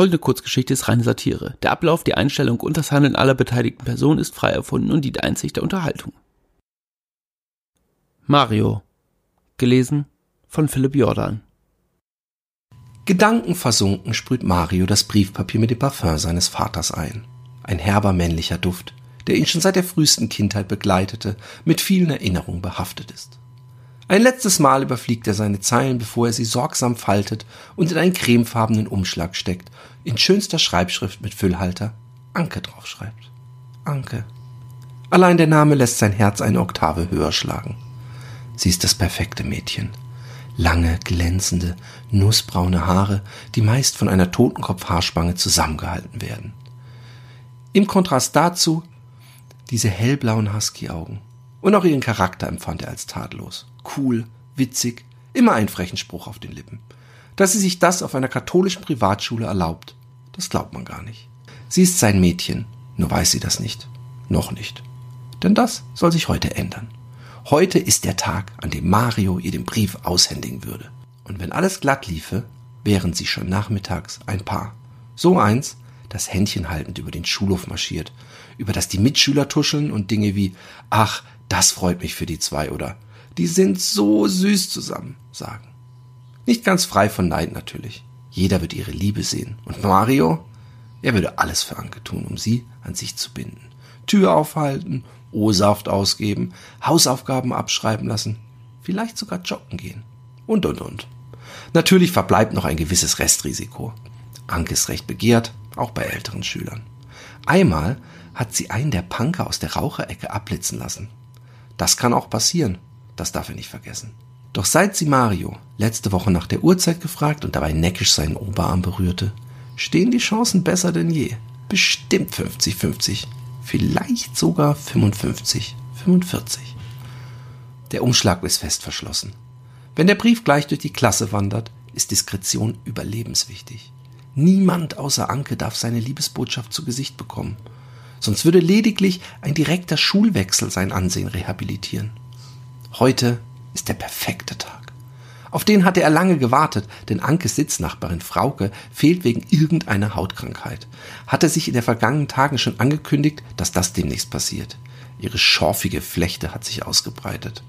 folgende Kurzgeschichte ist reine Satire. Der Ablauf, die Einstellung und das Handeln aller beteiligten Personen ist frei erfunden und dient einzig der Unterhaltung. Mario. Gelesen von Philipp Jordan. Gedankenversunken sprüht Mario das Briefpapier mit dem Parfum seines Vaters ein. Ein herber männlicher Duft, der ihn schon seit der frühesten Kindheit begleitete, mit vielen Erinnerungen behaftet ist. Ein letztes Mal überfliegt er seine Zeilen, bevor er sie sorgsam faltet und in einen cremefarbenen Umschlag steckt, in schönster Schreibschrift mit Füllhalter Anke draufschreibt. Anke. Allein der Name lässt sein Herz eine Oktave höher schlagen. Sie ist das perfekte Mädchen. Lange, glänzende, nussbraune Haare, die meist von einer Totenkopfhaarspange zusammengehalten werden. Im Kontrast dazu diese hellblauen Husky-Augen. Und auch ihren Charakter empfand er als tadellos. Cool, witzig, immer einen frechen Spruch auf den Lippen. Dass sie sich das auf einer katholischen Privatschule erlaubt, das glaubt man gar nicht. Sie ist sein Mädchen, nur weiß sie das nicht. Noch nicht. Denn das soll sich heute ändern. Heute ist der Tag, an dem Mario ihr den Brief aushändigen würde. Und wenn alles glatt liefe, wären sie schon nachmittags ein Paar. So eins, das Händchen haltend über den Schulhof marschiert, über das die Mitschüler tuscheln und Dinge wie, ach, das freut mich für die zwei oder die sind so süß zusammen sagen. Nicht ganz frei von Neid natürlich. Jeder wird ihre Liebe sehen. Und Mario? Er würde alles für Anke tun, um sie an sich zu binden. Tür aufhalten, O-Saft ausgeben, Hausaufgaben abschreiben lassen, vielleicht sogar joggen gehen. Und, und, und. Natürlich verbleibt noch ein gewisses Restrisiko. Anke ist recht begehrt, auch bei älteren Schülern. Einmal hat sie einen der Punker aus der Raucherecke abblitzen lassen. Das kann auch passieren, das darf er nicht vergessen. Doch seit sie Mario letzte Woche nach der Uhrzeit gefragt und dabei neckisch seinen Oberarm berührte, stehen die Chancen besser denn je. Bestimmt 50-50. Vielleicht sogar 55-45. Der Umschlag ist fest verschlossen. Wenn der Brief gleich durch die Klasse wandert, ist Diskretion überlebenswichtig. Niemand außer Anke darf seine Liebesbotschaft zu Gesicht bekommen. Sonst würde lediglich ein direkter Schulwechsel sein Ansehen rehabilitieren. Heute ist der perfekte Tag. Auf den hatte er lange gewartet, denn Ankes Sitznachbarin Frauke fehlt wegen irgendeiner Hautkrankheit. Hatte sich in den vergangenen Tagen schon angekündigt, dass das demnächst passiert. Ihre schorfige Flechte hat sich ausgebreitet.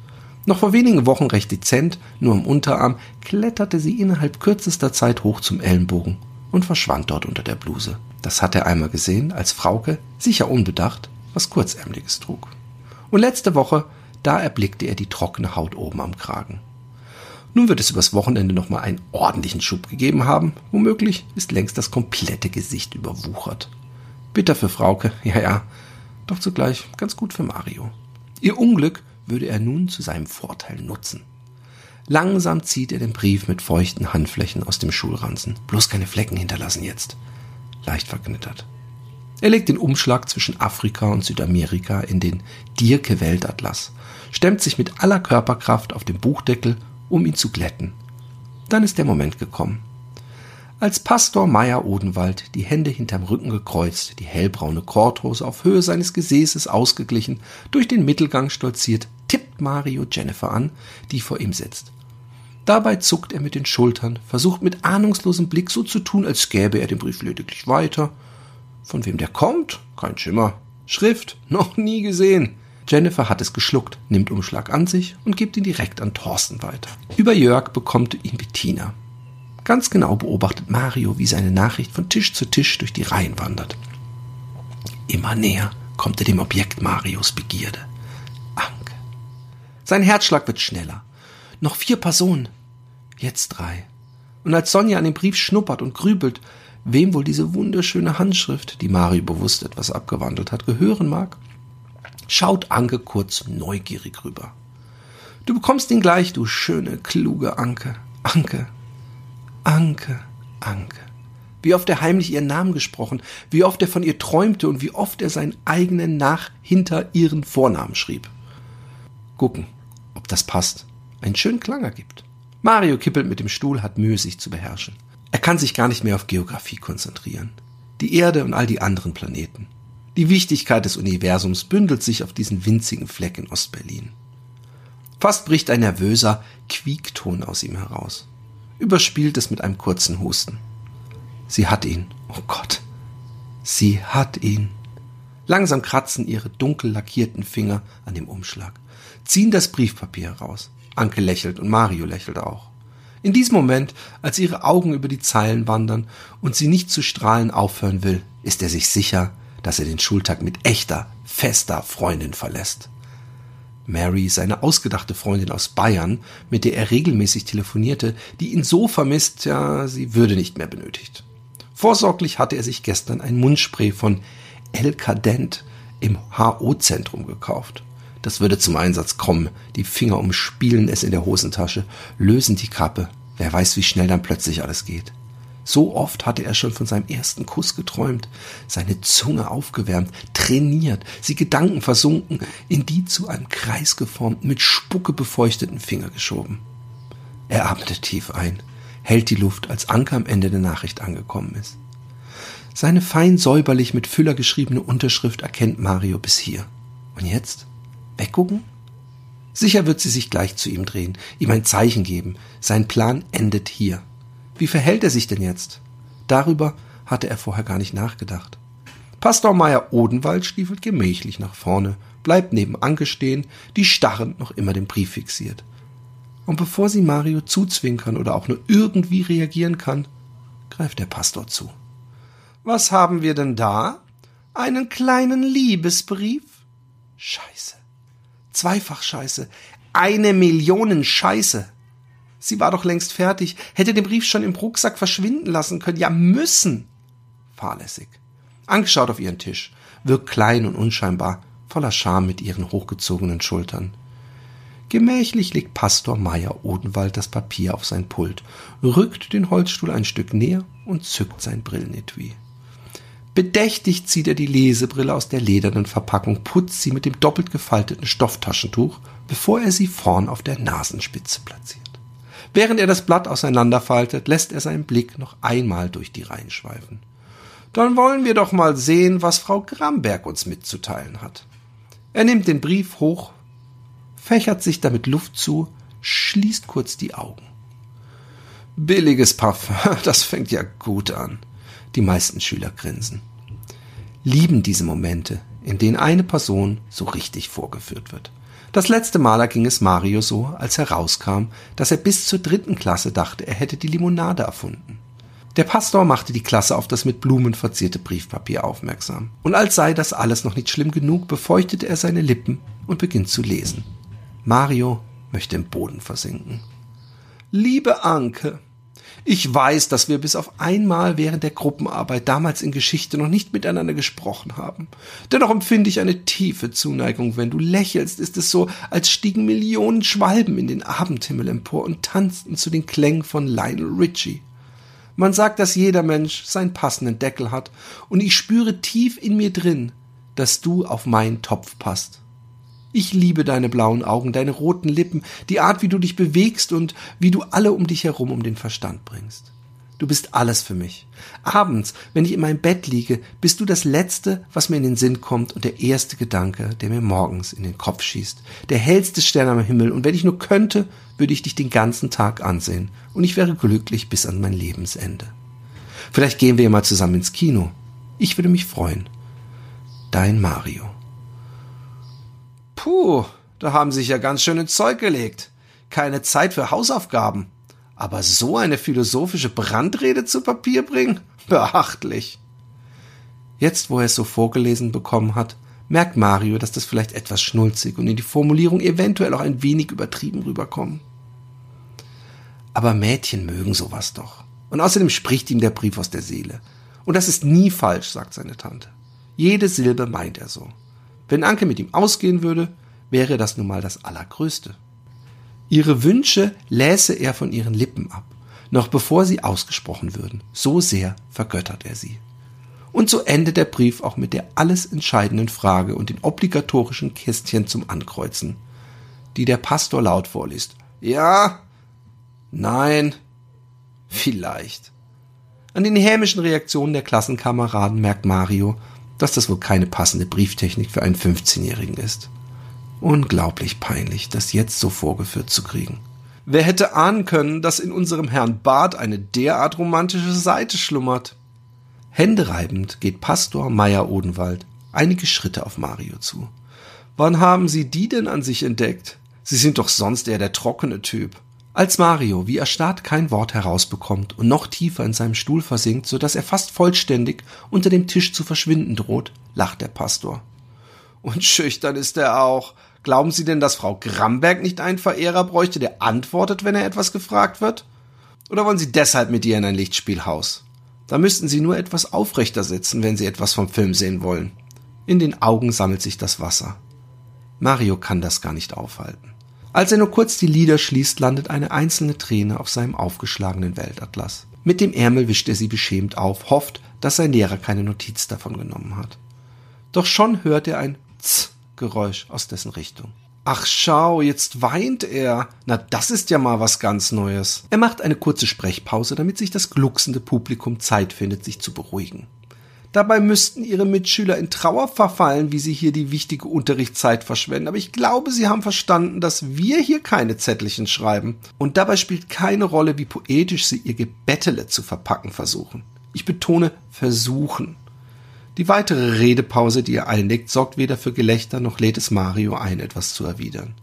Noch vor wenigen Wochen recht dezent, nur im Unterarm, kletterte sie innerhalb kürzester Zeit hoch zum Ellenbogen und verschwand dort unter der Bluse. Das hat er einmal gesehen, als Frauke, sicher unbedacht, was Kurzärmliches trug. Und letzte Woche, da erblickte er die trockene Haut oben am Kragen. Nun wird es übers Wochenende nochmal einen ordentlichen Schub gegeben haben. Womöglich ist längst das komplette Gesicht überwuchert. Bitter für Frauke, ja, ja, doch zugleich ganz gut für Mario. Ihr Unglück würde er nun zu seinem Vorteil nutzen. Langsam zieht er den Brief mit feuchten Handflächen aus dem Schulranzen. Bloß keine Flecken hinterlassen jetzt. Leicht verknittert. Er legt den Umschlag zwischen Afrika und Südamerika in den Dirke Weltatlas, stemmt sich mit aller Körperkraft auf den Buchdeckel, um ihn zu glätten. Dann ist der Moment gekommen. Als Pastor Meyer Odenwald, die Hände hinterm Rücken gekreuzt, die hellbraune Korthose auf Höhe seines Gesäßes ausgeglichen, durch den Mittelgang stolziert, tippt Mario Jennifer an, die vor ihm sitzt. Dabei zuckt er mit den Schultern, versucht mit ahnungslosem Blick so zu tun, als gäbe er den Brief lediglich weiter. Von wem der kommt? Kein Schimmer. Schrift? Noch nie gesehen. Jennifer hat es geschluckt, nimmt Umschlag an sich und gibt ihn direkt an Thorsten weiter. Über Jörg bekommt ihn Bettina. Ganz genau beobachtet Mario, wie seine Nachricht von Tisch zu Tisch durch die Reihen wandert. Immer näher kommt er dem Objekt Marios Begierde. Sein Herzschlag wird schneller. Noch vier Personen. Jetzt drei. Und als Sonja an dem Brief schnuppert und grübelt, wem wohl diese wunderschöne Handschrift, die Mario bewusst etwas abgewandelt hat, gehören mag, schaut Anke kurz neugierig rüber. Du bekommst ihn gleich, du schöne, kluge Anke. Anke. Anke. Anke. Wie oft er heimlich ihren Namen gesprochen, wie oft er von ihr träumte und wie oft er seinen eigenen nach hinter ihren Vornamen schrieb. Gucken, ob das passt, einen schönen Klang ergibt. Mario kippelt mit dem Stuhl, hat Mühe, sich zu beherrschen. Er kann sich gar nicht mehr auf Geografie konzentrieren. Die Erde und all die anderen Planeten. Die Wichtigkeit des Universums bündelt sich auf diesen winzigen Fleck in Ostberlin. Fast bricht ein nervöser Quiekton aus ihm heraus. Überspielt es mit einem kurzen Husten. Sie hat ihn. Oh Gott. Sie hat ihn. Langsam kratzen ihre dunkel lackierten Finger an dem Umschlag, ziehen das Briefpapier heraus. Anke lächelt und Mario lächelt auch. In diesem Moment, als ihre Augen über die Zeilen wandern und sie nicht zu strahlen aufhören will, ist er sich sicher, dass er den Schultag mit echter, fester Freundin verlässt. Mary, seine ausgedachte Freundin aus Bayern, mit der er regelmäßig telefonierte, die ihn so vermisst, ja, sie würde nicht mehr benötigt. Vorsorglich hatte er sich gestern ein Mundspray von El Cadent im HO-Zentrum gekauft. Das würde zum Einsatz kommen. Die Finger umspielen es in der Hosentasche, lösen die Kappe. Wer weiß, wie schnell dann plötzlich alles geht. So oft hatte er schon von seinem ersten Kuss geträumt, seine Zunge aufgewärmt, trainiert, sie Gedanken versunken, in die zu einem Kreis geformten, mit Spucke befeuchteten Finger geschoben. Er atmete tief ein, hält die Luft, als Anker am Ende der Nachricht angekommen ist. Seine fein säuberlich mit Füller geschriebene Unterschrift erkennt Mario bis hier. Und jetzt? Weggucken? Sicher wird sie sich gleich zu ihm drehen, ihm ein Zeichen geben. Sein Plan endet hier. Wie verhält er sich denn jetzt? Darüber hatte er vorher gar nicht nachgedacht. Pastor Meier Odenwald stiefelt gemächlich nach vorne, bleibt neben Anke stehen, die starrend noch immer den Brief fixiert. Und bevor sie Mario zuzwinkern oder auch nur irgendwie reagieren kann, greift der Pastor zu. Was haben wir denn da? Einen kleinen Liebesbrief? Scheiße. Zweifach Scheiße. Eine Million Scheiße. Sie war doch längst fertig, hätte den Brief schon im Rucksack verschwinden lassen können. Ja, müssen. Fahrlässig. Anke schaut auf ihren Tisch, wirkt klein und unscheinbar, voller Scham mit ihren hochgezogenen Schultern. Gemächlich legt Pastor Meier Odenwald das Papier auf sein Pult, rückt den Holzstuhl ein Stück näher und zückt sein Brillenetui. Bedächtig zieht er die Lesebrille aus der ledernen Verpackung, putzt sie mit dem doppelt gefalteten Stofftaschentuch, bevor er sie vorn auf der Nasenspitze platziert. Während er das Blatt auseinanderfaltet, lässt er seinen Blick noch einmal durch die Reihen schweifen. Dann wollen wir doch mal sehen, was Frau Gramberg uns mitzuteilen hat. Er nimmt den Brief hoch, fächert sich damit Luft zu, schließt kurz die Augen. Billiges Parfum, das fängt ja gut an. Die meisten Schüler grinsen. Lieben diese Momente, in denen eine Person so richtig vorgeführt wird. Das letzte Mal ging es Mario so, als herauskam, dass er bis zur dritten Klasse dachte, er hätte die Limonade erfunden. Der Pastor machte die Klasse auf das mit Blumen verzierte Briefpapier aufmerksam. Und als sei das alles noch nicht schlimm genug, befeuchtete er seine Lippen und beginnt zu lesen. Mario möchte im Boden versinken. Liebe Anke, ich weiß, dass wir bis auf einmal während der Gruppenarbeit damals in Geschichte noch nicht miteinander gesprochen haben. Dennoch empfinde ich eine tiefe Zuneigung. Wenn du lächelst, ist es so, als stiegen Millionen Schwalben in den Abendhimmel empor und tanzten zu den Klängen von Lionel Richie. Man sagt, dass jeder Mensch seinen passenden Deckel hat, und ich spüre tief in mir drin, dass du auf meinen Topf passt. Ich liebe deine blauen Augen, deine roten Lippen, die Art, wie du dich bewegst und wie du alle um dich herum um den Verstand bringst. Du bist alles für mich. Abends, wenn ich in meinem Bett liege, bist du das Letzte, was mir in den Sinn kommt und der erste Gedanke, der mir morgens in den Kopf schießt. Der hellste Stern am Himmel und wenn ich nur könnte, würde ich dich den ganzen Tag ansehen und ich wäre glücklich bis an mein Lebensende. Vielleicht gehen wir ja mal zusammen ins Kino. Ich würde mich freuen. Dein Mario. Puh, da haben sich ja ganz schön ins Zeug gelegt. Keine Zeit für Hausaufgaben. Aber so eine philosophische Brandrede zu Papier bringen? Beachtlich. Jetzt, wo er es so vorgelesen bekommen hat, merkt Mario, dass das vielleicht etwas schnulzig und in die Formulierung eventuell auch ein wenig übertrieben rüberkommen. Aber Mädchen mögen sowas doch. Und außerdem spricht ihm der Brief aus der Seele. Und das ist nie falsch, sagt seine Tante. Jede Silbe meint er so. Wenn Anke mit ihm ausgehen würde, wäre das nun mal das Allergrößte. Ihre Wünsche läse er von ihren Lippen ab, noch bevor sie ausgesprochen würden. So sehr vergöttert er sie. Und so endet der Brief auch mit der alles entscheidenden Frage und den obligatorischen Kästchen zum Ankreuzen, die der Pastor laut vorliest. Ja? Nein? Vielleicht. An den hämischen Reaktionen der Klassenkameraden merkt Mario, dass das wohl keine passende Brieftechnik für einen 15-Jährigen ist. Unglaublich peinlich, das jetzt so vorgeführt zu kriegen. Wer hätte ahnen können, dass in unserem Herrn Bart eine derart romantische Seite schlummert? Händereibend geht Pastor Meier Odenwald einige Schritte auf Mario zu. Wann haben Sie die denn an sich entdeckt? Sie sind doch sonst eher der trockene Typ. Als Mario, wie erstarrt, kein Wort herausbekommt und noch tiefer in seinem Stuhl versinkt, so dass er fast vollständig unter dem Tisch zu verschwinden droht, lacht der Pastor. Und schüchtern ist er auch. Glauben Sie denn, dass Frau Gramberg nicht einen Verehrer bräuchte, der antwortet, wenn er etwas gefragt wird? Oder wollen Sie deshalb mit ihr in ein Lichtspielhaus? Da müssten Sie nur etwas aufrechter sitzen, wenn Sie etwas vom Film sehen wollen. In den Augen sammelt sich das Wasser. Mario kann das gar nicht aufhalten. Als er nur kurz die Lider schließt, landet eine einzelne Träne auf seinem aufgeschlagenen Weltatlas. Mit dem Ärmel wischt er sie beschämt auf, hofft, dass sein Lehrer keine Notiz davon genommen hat. Doch schon hört er ein Z-Geräusch aus dessen Richtung. Ach schau, jetzt weint er. Na, das ist ja mal was ganz Neues. Er macht eine kurze Sprechpause, damit sich das glucksende Publikum Zeit findet, sich zu beruhigen. Dabei müssten ihre Mitschüler in Trauer verfallen, wie sie hier die wichtige Unterrichtszeit verschwenden. Aber ich glaube, sie haben verstanden, dass wir hier keine Zettelchen schreiben. Und dabei spielt keine Rolle, wie poetisch sie ihr Gebettele zu verpacken versuchen. Ich betone versuchen. Die weitere Redepause, die er einlegt, sorgt weder für Gelächter noch lädt es Mario ein, etwas zu erwidern.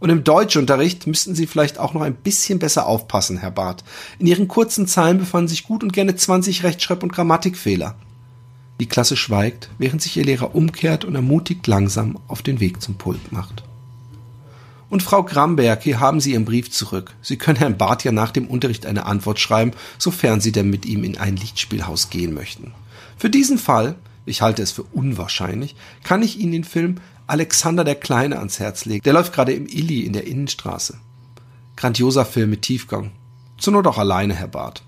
Und im Deutschunterricht müssten Sie vielleicht auch noch ein bisschen besser aufpassen, Herr Barth. In Ihren kurzen Zahlen befanden sich gut und gerne 20 Rechtschreib- und Grammatikfehler. Die Klasse schweigt, während sich ihr Lehrer umkehrt und ermutigt langsam auf den Weg zum Pult macht. Und Frau Gramberg, hier haben Sie Ihren Brief zurück. Sie können Herrn Barth ja nach dem Unterricht eine Antwort schreiben, sofern Sie denn mit ihm in ein Lichtspielhaus gehen möchten. Für diesen Fall, ich halte es für unwahrscheinlich, kann ich Ihnen den Film Alexander der Kleine ans Herz legen. Der läuft gerade im Illy in der Innenstraße. Grandioser Film mit Tiefgang. Zur Not auch alleine, Herr Barth.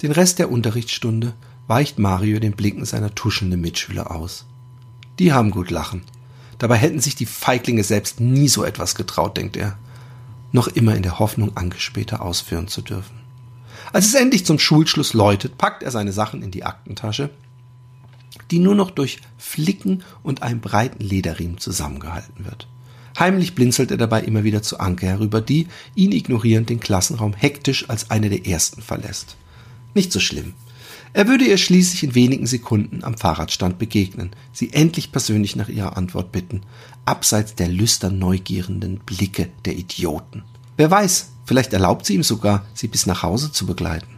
Den Rest der Unterrichtsstunde weicht Mario den Blicken seiner tuschelnden Mitschüler aus. Die haben gut lachen. Dabei hätten sich die Feiglinge selbst nie so etwas getraut, denkt er. Noch immer in der Hoffnung, Anke später ausführen zu dürfen. Als es endlich zum Schulschluss läutet, packt er seine Sachen in die Aktentasche, die nur noch durch Flicken und einem breiten Lederriemen zusammengehalten wird. Heimlich blinzelt er dabei immer wieder zu Anke herüber, die, ihn ignorierend, den Klassenraum hektisch als eine der ersten verlässt. Nicht so schlimm. Er würde ihr schließlich in wenigen Sekunden am Fahrradstand begegnen, sie endlich persönlich nach ihrer Antwort bitten, abseits der lüstern neugierenden Blicke der Idioten. Wer weiß, vielleicht erlaubt sie ihm sogar, sie bis nach Hause zu begleiten.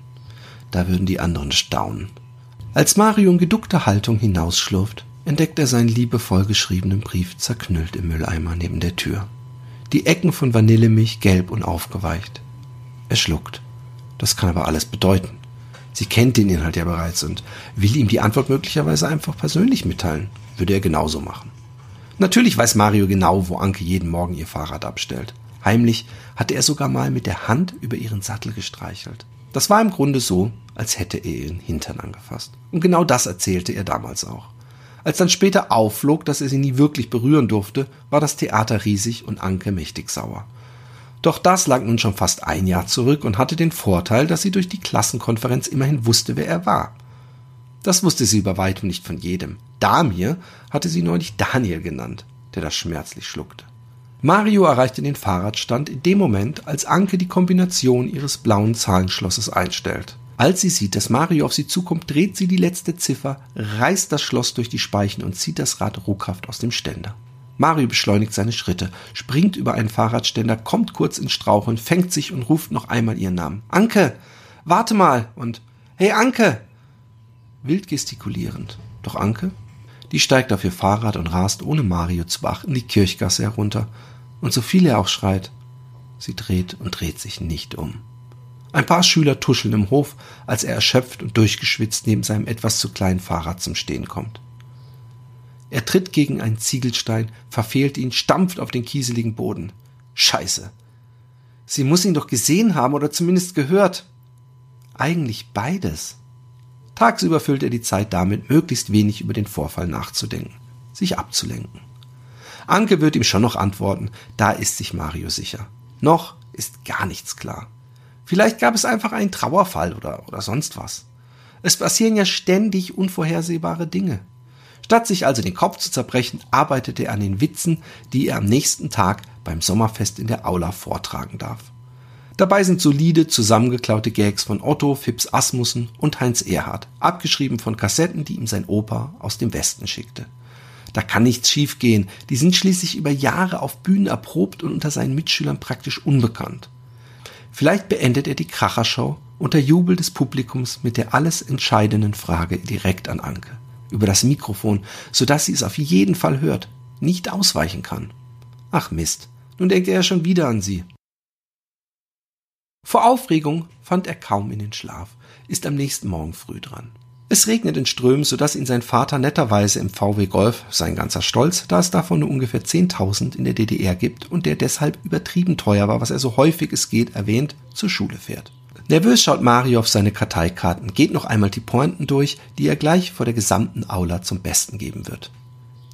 Da würden die anderen staunen. Als Mario in geduckter Haltung hinausschlurft, entdeckt er seinen liebevoll geschriebenen Brief zerknüllt im Mülleimer neben der Tür. Die Ecken von Vanillemilch gelb und aufgeweicht. Er schluckt. Das kann aber alles bedeuten. Sie kennt den Inhalt ja bereits und will ihm die Antwort möglicherweise einfach persönlich mitteilen. Würde er genauso machen. Natürlich weiß Mario genau, wo Anke jeden Morgen ihr Fahrrad abstellt. Heimlich hatte er sogar mal mit der Hand über ihren Sattel gestreichelt. Das war im Grunde so, als hätte er ihren Hintern angefasst. Und genau das erzählte er damals auch. Als dann später aufflog, dass er sie nie wirklich berühren durfte, war das Theater riesig und Anke mächtig sauer. Doch das lag nun schon fast ein Jahr zurück und hatte den Vorteil, dass sie durch die Klassenkonferenz immerhin wusste, wer er war. Das wusste sie über weitem nicht von jedem. Damir hatte sie neulich Daniel genannt, der das schmerzlich schluckte. Mario erreichte den Fahrradstand in dem Moment, als Anke die Kombination ihres blauen Zahlenschlosses einstellt. Als sie sieht, dass Mario auf sie zukommt, dreht sie die letzte Ziffer, reißt das Schloss durch die Speichen und zieht das Rad ruckhaft aus dem Ständer. Mario beschleunigt seine Schritte, springt über einen Fahrradständer, kommt kurz ins Straucheln, fängt sich und ruft noch einmal ihren Namen. Anke, warte mal und Hey Anke! Wild gestikulierend. Doch Anke, die steigt auf ihr Fahrrad und rast ohne Mario zu beachten die Kirchgasse herunter. Und so viel er auch schreit, sie dreht und dreht sich nicht um. Ein paar Schüler tuscheln im Hof, als er erschöpft und durchgeschwitzt neben seinem etwas zu kleinen Fahrrad zum Stehen kommt. Er tritt gegen einen Ziegelstein, verfehlt ihn, stampft auf den kieseligen Boden. Scheiße. Sie muss ihn doch gesehen haben oder zumindest gehört. Eigentlich beides. Tagsüber füllt er die Zeit damit, möglichst wenig über den Vorfall nachzudenken, sich abzulenken. Anke wird ihm schon noch antworten, da ist sich Mario sicher. Noch ist gar nichts klar. Vielleicht gab es einfach einen Trauerfall oder, oder sonst was. Es passieren ja ständig unvorhersehbare Dinge. Statt sich also den Kopf zu zerbrechen, arbeitete er an den Witzen, die er am nächsten Tag beim Sommerfest in der Aula vortragen darf. Dabei sind solide zusammengeklaute Gags von Otto, Fips Asmussen und Heinz Erhardt, abgeschrieben von Kassetten, die ihm sein Opa aus dem Westen schickte. Da kann nichts schiefgehen. Die sind schließlich über Jahre auf Bühnen erprobt und unter seinen Mitschülern praktisch unbekannt. Vielleicht beendet er die Krachershow unter Jubel des Publikums mit der alles entscheidenden Frage direkt an Anke. Über das Mikrofon, sodass sie es auf jeden Fall hört, nicht ausweichen kann. Ach Mist, nun denkt er schon wieder an sie. Vor Aufregung fand er kaum in den Schlaf, ist am nächsten Morgen früh dran. Es regnet in Strömen, sodass ihn sein Vater netterweise im VW Golf, sein ganzer Stolz, da es davon nur ungefähr 10.000 in der DDR gibt und der deshalb übertrieben teuer war, was er so häufig es geht erwähnt, zur Schule fährt. Nervös schaut Mario auf seine Karteikarten, geht noch einmal die Pointen durch, die er gleich vor der gesamten Aula zum Besten geben wird.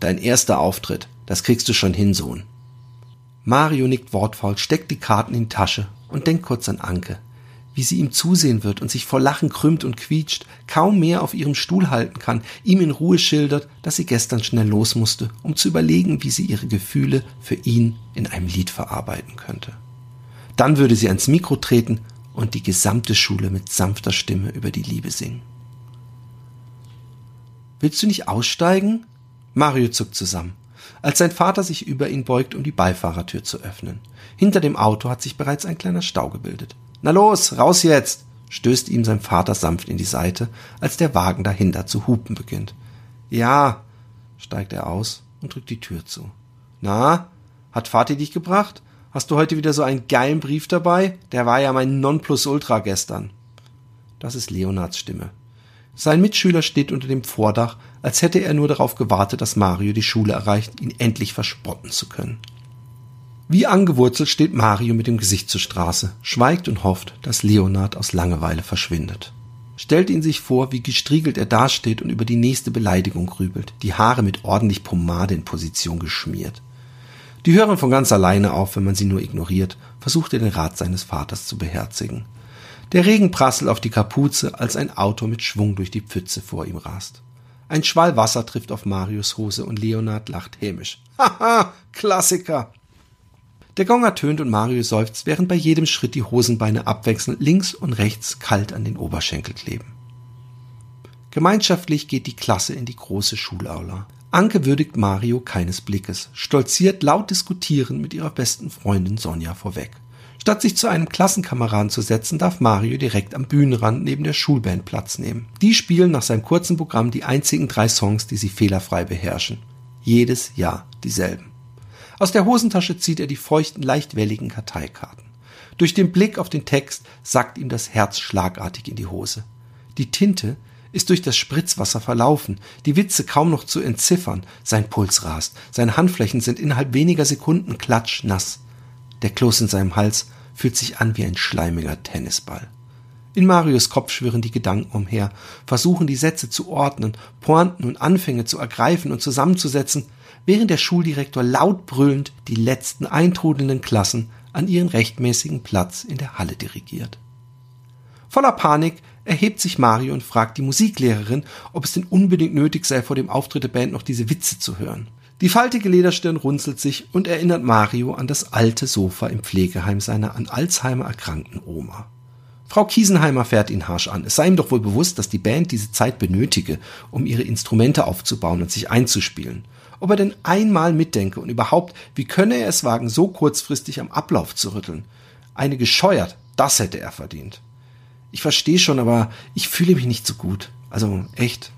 Dein erster Auftritt, das kriegst du schon hin, Sohn. Mario nickt wortfaul, steckt die Karten in die Tasche und denkt kurz an Anke, wie sie ihm zusehen wird und sich vor Lachen krümmt und quietscht, kaum mehr auf ihrem Stuhl halten kann, ihm in Ruhe schildert, dass sie gestern schnell los musste, um zu überlegen, wie sie ihre Gefühle für ihn in einem Lied verarbeiten könnte. Dann würde sie ans Mikro treten und die gesamte Schule mit sanfter Stimme über die Liebe singen. Willst du nicht aussteigen? Mario zuckt zusammen, als sein Vater sich über ihn beugt, um die Beifahrertür zu öffnen. Hinter dem Auto hat sich bereits ein kleiner Stau gebildet. Na los, raus jetzt! stößt ihm sein Vater sanft in die Seite, als der Wagen dahinter zu hupen beginnt. Ja, steigt er aus und drückt die Tür zu. Na, hat Vati dich gebracht? Hast du heute wieder so einen geilen Brief dabei? Der war ja mein Nonplusultra gestern. Das ist Leonards Stimme. Sein Mitschüler steht unter dem Vordach, als hätte er nur darauf gewartet, dass Mario die Schule erreicht, ihn endlich verspotten zu können. Wie angewurzelt steht Mario mit dem Gesicht zur Straße, schweigt und hofft, dass Leonard aus Langeweile verschwindet. Stellt ihn sich vor, wie gestriegelt er dasteht und über die nächste Beleidigung grübelt, die Haare mit ordentlich Pomade in Position geschmiert. Die hören von ganz alleine auf, wenn man sie nur ignoriert, versucht er den Rat seines Vaters zu beherzigen. Der Regen prasselt auf die Kapuze, als ein Auto mit Schwung durch die Pfütze vor ihm rast. Ein Schwall Wasser trifft auf Marius Hose und Leonard lacht hämisch. Haha, Klassiker! Der Gong ertönt und Mario seufzt, während bei jedem Schritt die Hosenbeine abwechselnd links und rechts kalt an den Oberschenkel kleben. Gemeinschaftlich geht die Klasse in die große Schulaula. Anke würdigt Mario keines Blickes, stolziert laut diskutierend mit ihrer besten Freundin Sonja vorweg. Statt sich zu einem Klassenkameraden zu setzen, darf Mario direkt am Bühnenrand neben der Schulband Platz nehmen. Die spielen nach seinem kurzen Programm die einzigen drei Songs, die sie fehlerfrei beherrschen. Jedes Jahr dieselben. Aus der Hosentasche zieht er die feuchten, leicht welligen Karteikarten. Durch den Blick auf den Text sackt ihm das Herz schlagartig in die Hose. Die Tinte ist durch das Spritzwasser verlaufen, die Witze kaum noch zu entziffern, sein Puls rast, seine Handflächen sind innerhalb weniger Sekunden klatschnass. Der Kloß in seinem Hals fühlt sich an wie ein schleimiger Tennisball. In Marius Kopf schwirren die Gedanken umher, versuchen die Sätze zu ordnen, Pointen und Anfänge zu ergreifen und zusammenzusetzen, während der Schuldirektor laut brüllend die letzten eintrudelnden Klassen an ihren rechtmäßigen Platz in der Halle dirigiert. Voller Panik erhebt sich Mario und fragt die Musiklehrerin, ob es denn unbedingt nötig sei, vor dem Auftritt der Band noch diese Witze zu hören. Die faltige Lederstirn runzelt sich und erinnert Mario an das alte Sofa im Pflegeheim seiner an Alzheimer erkrankten Oma. Frau Kiesenheimer fährt ihn harsch an. Es sei ihm doch wohl bewusst, dass die Band diese Zeit benötige, um ihre Instrumente aufzubauen und sich einzuspielen ob er denn einmal mitdenke und überhaupt, wie könne er es wagen, so kurzfristig am Ablauf zu rütteln? Eine gescheuert, das hätte er verdient. Ich verstehe schon, aber ich fühle mich nicht so gut. Also echt.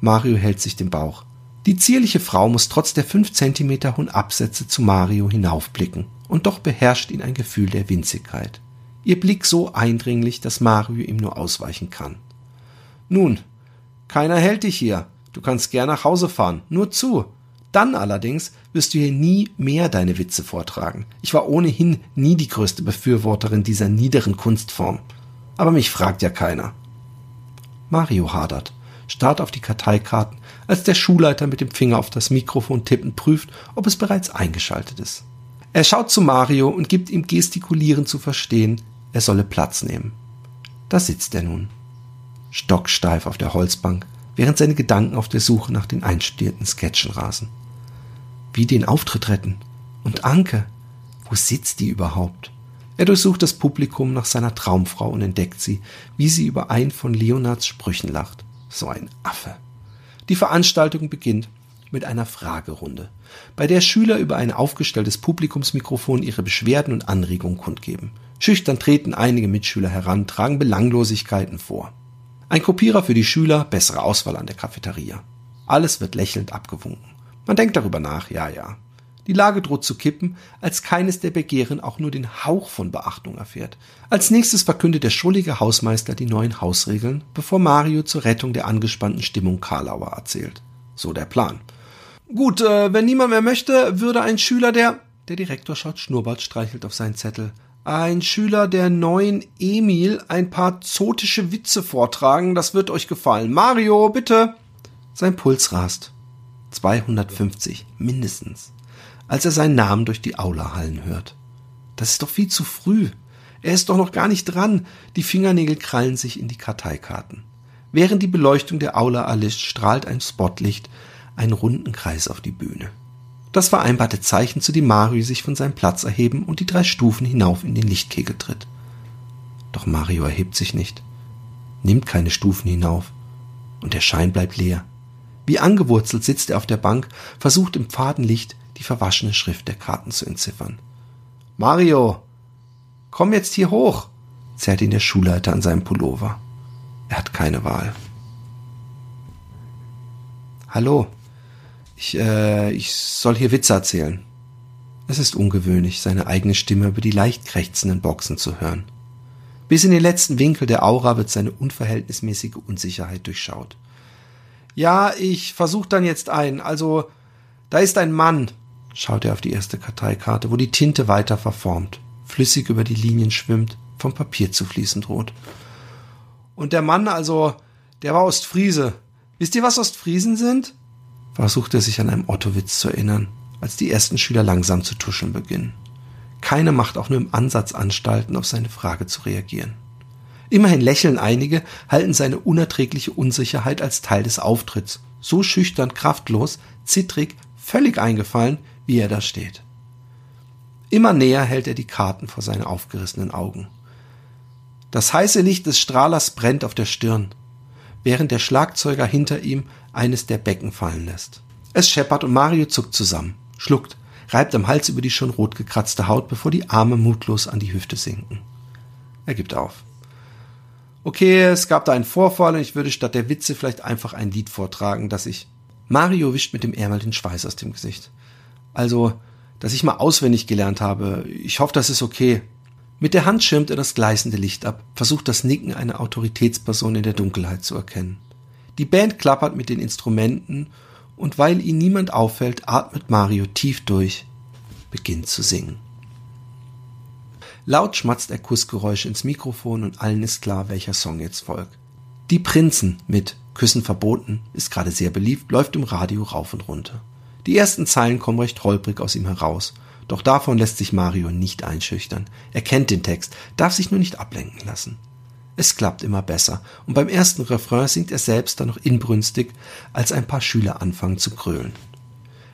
Mario hält sich den Bauch. Die zierliche Frau muss trotz der fünf Zentimeter hohen Absätze zu Mario hinaufblicken, und doch beherrscht ihn ein Gefühl der Winzigkeit. Ihr Blick so eindringlich, dass Mario ihm nur ausweichen kann. Nun, keiner hält dich hier. Du kannst gern nach Hause fahren. Nur zu. Dann allerdings wirst du hier nie mehr deine Witze vortragen. Ich war ohnehin nie die größte Befürworterin dieser niederen Kunstform. Aber mich fragt ja keiner. Mario hadert, starrt auf die Karteikarten, als der Schulleiter mit dem Finger auf das Mikrofon tippend prüft, ob es bereits eingeschaltet ist. Er schaut zu Mario und gibt ihm gestikulierend zu verstehen, er solle Platz nehmen. Da sitzt er nun, stocksteif auf der Holzbank, während seine Gedanken auf der Suche nach den einstudierten Sketchen rasen. Wie den Auftritt retten? Und Anke? Wo sitzt die überhaupt? Er durchsucht das Publikum nach seiner Traumfrau und entdeckt sie, wie sie über einen von Leonards Sprüchen lacht. So ein Affe. Die Veranstaltung beginnt mit einer Fragerunde, bei der Schüler über ein aufgestelltes Publikumsmikrofon ihre Beschwerden und Anregungen kundgeben. Schüchtern treten einige Mitschüler heran, tragen Belanglosigkeiten vor. Ein Kopierer für die Schüler, bessere Auswahl an der Cafeteria. Alles wird lächelnd abgewunken. Man denkt darüber nach, ja, ja. Die Lage droht zu kippen, als keines der Begehren auch nur den Hauch von Beachtung erfährt. Als nächstes verkündet der schrullige Hausmeister die neuen Hausregeln, bevor Mario zur Rettung der angespannten Stimmung Karlauer erzählt. So der Plan. Gut, äh, wenn niemand mehr möchte, würde ein Schüler der... Der Direktor schaut Schnurrbart streichelt auf seinen Zettel. Ein Schüler der neuen Emil ein paar zotische Witze vortragen, das wird euch gefallen. Mario, bitte! Sein Puls rast. 250, mindestens als er seinen Namen durch die Aula hallen hört. Das ist doch viel zu früh. Er ist doch noch gar nicht dran. Die Fingernägel krallen sich in die Karteikarten. Während die Beleuchtung der Aula erlischt, strahlt ein Spotlicht einen runden Kreis auf die Bühne. Das vereinbarte Zeichen, zu dem Mario sich von seinem Platz erheben und die drei Stufen hinauf in den Lichtkegel tritt. Doch Mario erhebt sich nicht, nimmt keine Stufen hinauf, und der Schein bleibt leer. Wie angewurzelt sitzt er auf der Bank, versucht im Fadenlicht die verwaschene Schrift der Karten zu entziffern. Mario, komm jetzt hier hoch, zerrt ihn der Schulleiter an seinem Pullover. Er hat keine Wahl. Hallo, ich, äh, ich soll hier Witze erzählen. Es ist ungewöhnlich, seine eigene Stimme über die leicht krächzenden Boxen zu hören. Bis in den letzten Winkel der Aura wird seine unverhältnismäßige Unsicherheit durchschaut. Ja, ich versuch dann jetzt ein. Also, da ist ein Mann, schaut er auf die erste Karteikarte, wo die Tinte weiter verformt, flüssig über die Linien schwimmt, vom Papier zu fließen droht. Und der Mann, also, der war Ostfriese. Wisst ihr, was Ostfriesen sind? Versucht er sich an einem Ottowitz zu erinnern, als die ersten Schüler langsam zu tuscheln beginnen. Keine macht auch nur im Ansatz Anstalten, auf seine Frage zu reagieren. Immerhin lächeln einige, halten seine unerträgliche Unsicherheit als Teil des Auftritts, so schüchtern, kraftlos, zittrig, völlig eingefallen, wie er da steht. Immer näher hält er die Karten vor seine aufgerissenen Augen. Das heiße Licht des Strahlers brennt auf der Stirn, während der Schlagzeuger hinter ihm eines der Becken fallen lässt. Es scheppert und Mario zuckt zusammen, schluckt, reibt am Hals über die schon rot gekratzte Haut, bevor die Arme mutlos an die Hüfte sinken. Er gibt auf. Okay, es gab da einen Vorfall und ich würde statt der Witze vielleicht einfach ein Lied vortragen, das ich. Mario wischt mit dem Ärmel den Schweiß aus dem Gesicht. Also, dass ich mal auswendig gelernt habe. Ich hoffe, das ist okay. Mit der Hand schirmt er das gleißende Licht ab, versucht das Nicken einer Autoritätsperson in der Dunkelheit zu erkennen. Die Band klappert mit den Instrumenten und weil ihn niemand auffällt, atmet Mario tief durch, beginnt zu singen. Laut schmatzt er Kussgeräusche ins Mikrofon und allen ist klar, welcher Song jetzt folgt. Die Prinzen mit Küssen verboten ist gerade sehr beliebt, läuft im Radio rauf und runter. Die ersten Zeilen kommen recht holprig aus ihm heraus. Doch davon lässt sich Mario nicht einschüchtern. Er kennt den Text, darf sich nur nicht ablenken lassen. Es klappt immer besser, und beim ersten Refrain singt er selbst dann noch inbrünstig, als ein paar Schüler anfangen zu krölen.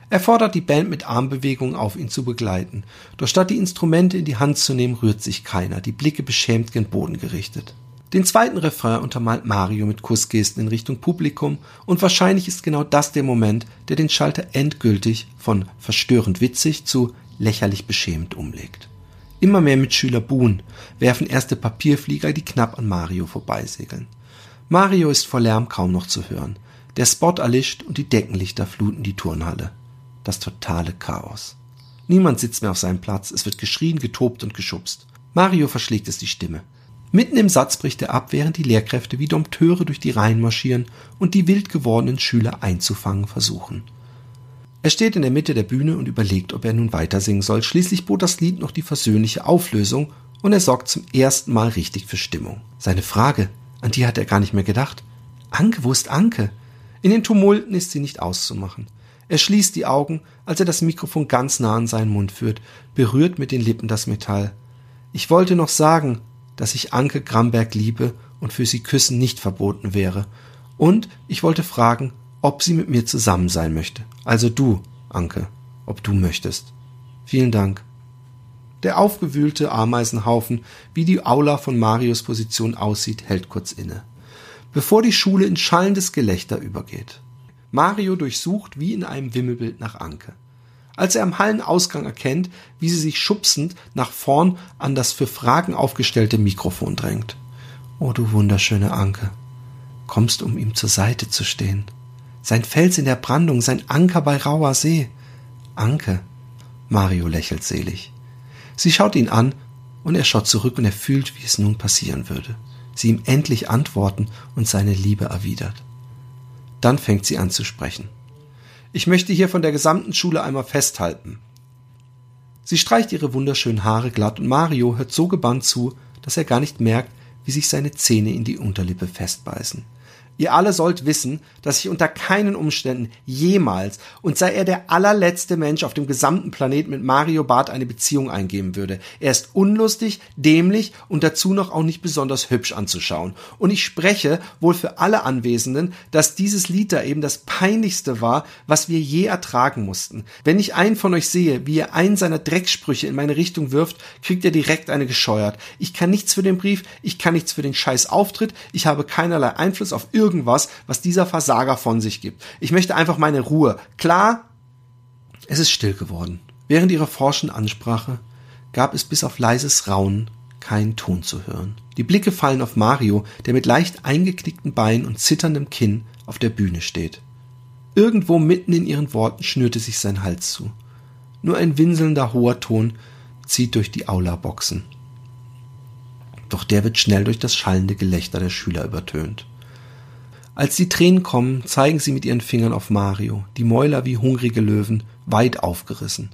Er fordert die Band mit Armbewegungen auf, ihn zu begleiten, doch statt die Instrumente in die Hand zu nehmen, rührt sich keiner, die Blicke beschämt gen Boden gerichtet. Den zweiten Refrain untermalt Mario mit Kussgesten in Richtung Publikum und wahrscheinlich ist genau das der Moment, der den Schalter endgültig von verstörend witzig zu lächerlich beschämend umlegt. Immer mehr Mitschüler buhen, werfen erste Papierflieger, die knapp an Mario vorbeisegeln. Mario ist vor Lärm kaum noch zu hören. Der Spot erlischt und die Deckenlichter fluten die Turnhalle. Das totale Chaos. Niemand sitzt mehr auf seinem Platz, es wird geschrien, getobt und geschubst. Mario verschlägt es die Stimme. Mitten im Satz bricht er ab, während die Lehrkräfte wie Dompteure durch die Reihen marschieren und die wild gewordenen Schüler einzufangen versuchen. Er steht in der Mitte der Bühne und überlegt, ob er nun weiter singen soll. Schließlich bot das Lied noch die versöhnliche Auflösung und er sorgt zum ersten Mal richtig für Stimmung. Seine Frage, an die hat er gar nicht mehr gedacht. Anke, wo ist Anke? In den Tumulten ist sie nicht auszumachen. Er schließt die Augen, als er das Mikrofon ganz nah an seinen Mund führt, berührt mit den Lippen das Metall. Ich wollte noch sagen, dass ich Anke Gramberg liebe und für sie Küssen nicht verboten wäre. Und ich wollte fragen, ob sie mit mir zusammen sein möchte. Also du, Anke, ob du möchtest. Vielen Dank. Der aufgewühlte Ameisenhaufen, wie die Aula von Marios Position aussieht, hält kurz inne. Bevor die Schule in schallendes Gelächter übergeht. Mario durchsucht wie in einem Wimmelbild nach Anke. Als er am Hallenausgang erkennt, wie sie sich schubsend nach vorn an das für Fragen aufgestellte Mikrofon drängt. Oh, du wunderschöne Anke. Kommst, um ihm zur Seite zu stehen. Sein Fels in der Brandung, sein Anker bei rauer See. Anke. Mario lächelt selig. Sie schaut ihn an und er schaut zurück und er fühlt, wie es nun passieren würde. Sie ihm endlich antworten und seine Liebe erwidert. Dann fängt sie an zu sprechen. Ich möchte hier von der gesamten Schule einmal festhalten. Sie streicht ihre wunderschönen Haare glatt und Mario hört so gebannt zu, dass er gar nicht merkt, wie sich seine Zähne in die Unterlippe festbeißen. Ihr alle sollt wissen, dass ich unter keinen Umständen jemals und sei er der allerletzte Mensch auf dem gesamten Planet mit Mario Barth eine Beziehung eingeben würde. Er ist unlustig, dämlich und dazu noch auch nicht besonders hübsch anzuschauen. Und ich spreche wohl für alle Anwesenden, dass dieses Lied da eben das peinlichste war, was wir je ertragen mussten. Wenn ich einen von euch sehe, wie er einen seiner Drecksprüche in meine Richtung wirft, kriegt er direkt eine gescheuert. Ich kann nichts für den Brief, ich kann nichts für den scheiß Auftritt, ich habe keinerlei Einfluss auf irgendwas, was dieser Versager von sich gibt. Ich möchte einfach meine Ruhe. Klar, es ist still geworden. Während ihrer forschen Ansprache gab es bis auf leises Raunen keinen Ton zu hören. Die Blicke fallen auf Mario, der mit leicht eingeknickten Beinen und zitterndem Kinn auf der Bühne steht. Irgendwo mitten in ihren Worten schnürte sich sein Hals zu. Nur ein winselnder hoher Ton zieht durch die Aula-Boxen. Doch der wird schnell durch das schallende Gelächter der Schüler übertönt. Als die Tränen kommen, zeigen sie mit ihren Fingern auf Mario, die Mäuler wie hungrige Löwen, weit aufgerissen.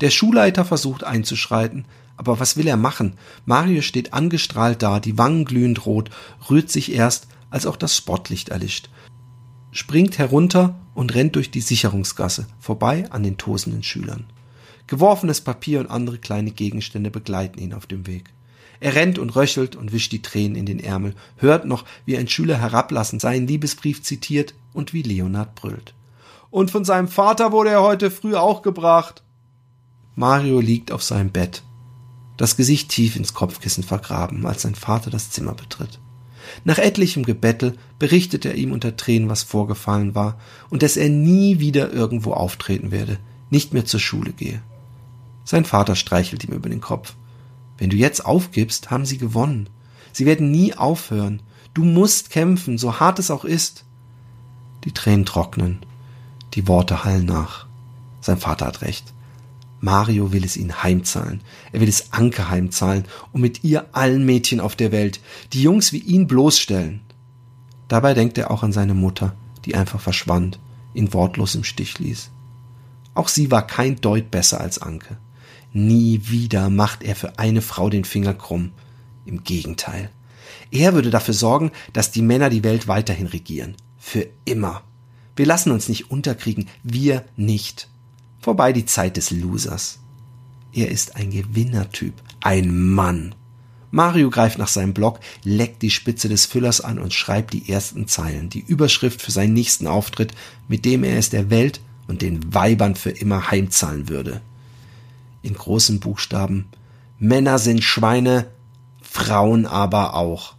Der Schulleiter versucht einzuschreiten, aber was will er machen? Mario steht angestrahlt da, die Wangen glühend rot, rührt sich erst, als auch das Spotlicht erlischt, springt herunter und rennt durch die Sicherungsgasse, vorbei an den tosenden Schülern. Geworfenes Papier und andere kleine Gegenstände begleiten ihn auf dem Weg. Er rennt und röchelt und wischt die Tränen in den Ärmel, hört noch, wie ein Schüler herablassend seinen Liebesbrief zitiert und wie Leonard brüllt. Und von seinem Vater wurde er heute früh auch gebracht. Mario liegt auf seinem Bett, das Gesicht tief ins Kopfkissen vergraben, als sein Vater das Zimmer betritt. Nach etlichem Gebettel berichtet er ihm unter Tränen, was vorgefallen war und dass er nie wieder irgendwo auftreten werde, nicht mehr zur Schule gehe. Sein Vater streichelt ihm über den Kopf. Wenn du jetzt aufgibst, haben sie gewonnen. Sie werden nie aufhören. Du musst kämpfen, so hart es auch ist. Die Tränen trocknen. Die Worte hallen nach. Sein Vater hat recht. Mario will es ihnen heimzahlen. Er will es Anke heimzahlen und mit ihr allen Mädchen auf der Welt, die Jungs wie ihn bloßstellen. Dabei denkt er auch an seine Mutter, die einfach verschwand, ihn wortlos im Stich ließ. Auch sie war kein Deut besser als Anke. Nie wieder macht er für eine Frau den Finger krumm. Im Gegenteil. Er würde dafür sorgen, dass die Männer die Welt weiterhin regieren. Für immer. Wir lassen uns nicht unterkriegen. Wir nicht. Vorbei die Zeit des Losers. Er ist ein Gewinnertyp. Ein Mann. Mario greift nach seinem Block, leckt die Spitze des Füllers an und schreibt die ersten Zeilen, die Überschrift für seinen nächsten Auftritt, mit dem er es der Welt und den Weibern für immer heimzahlen würde in großen Buchstaben. Männer sind Schweine, Frauen aber auch.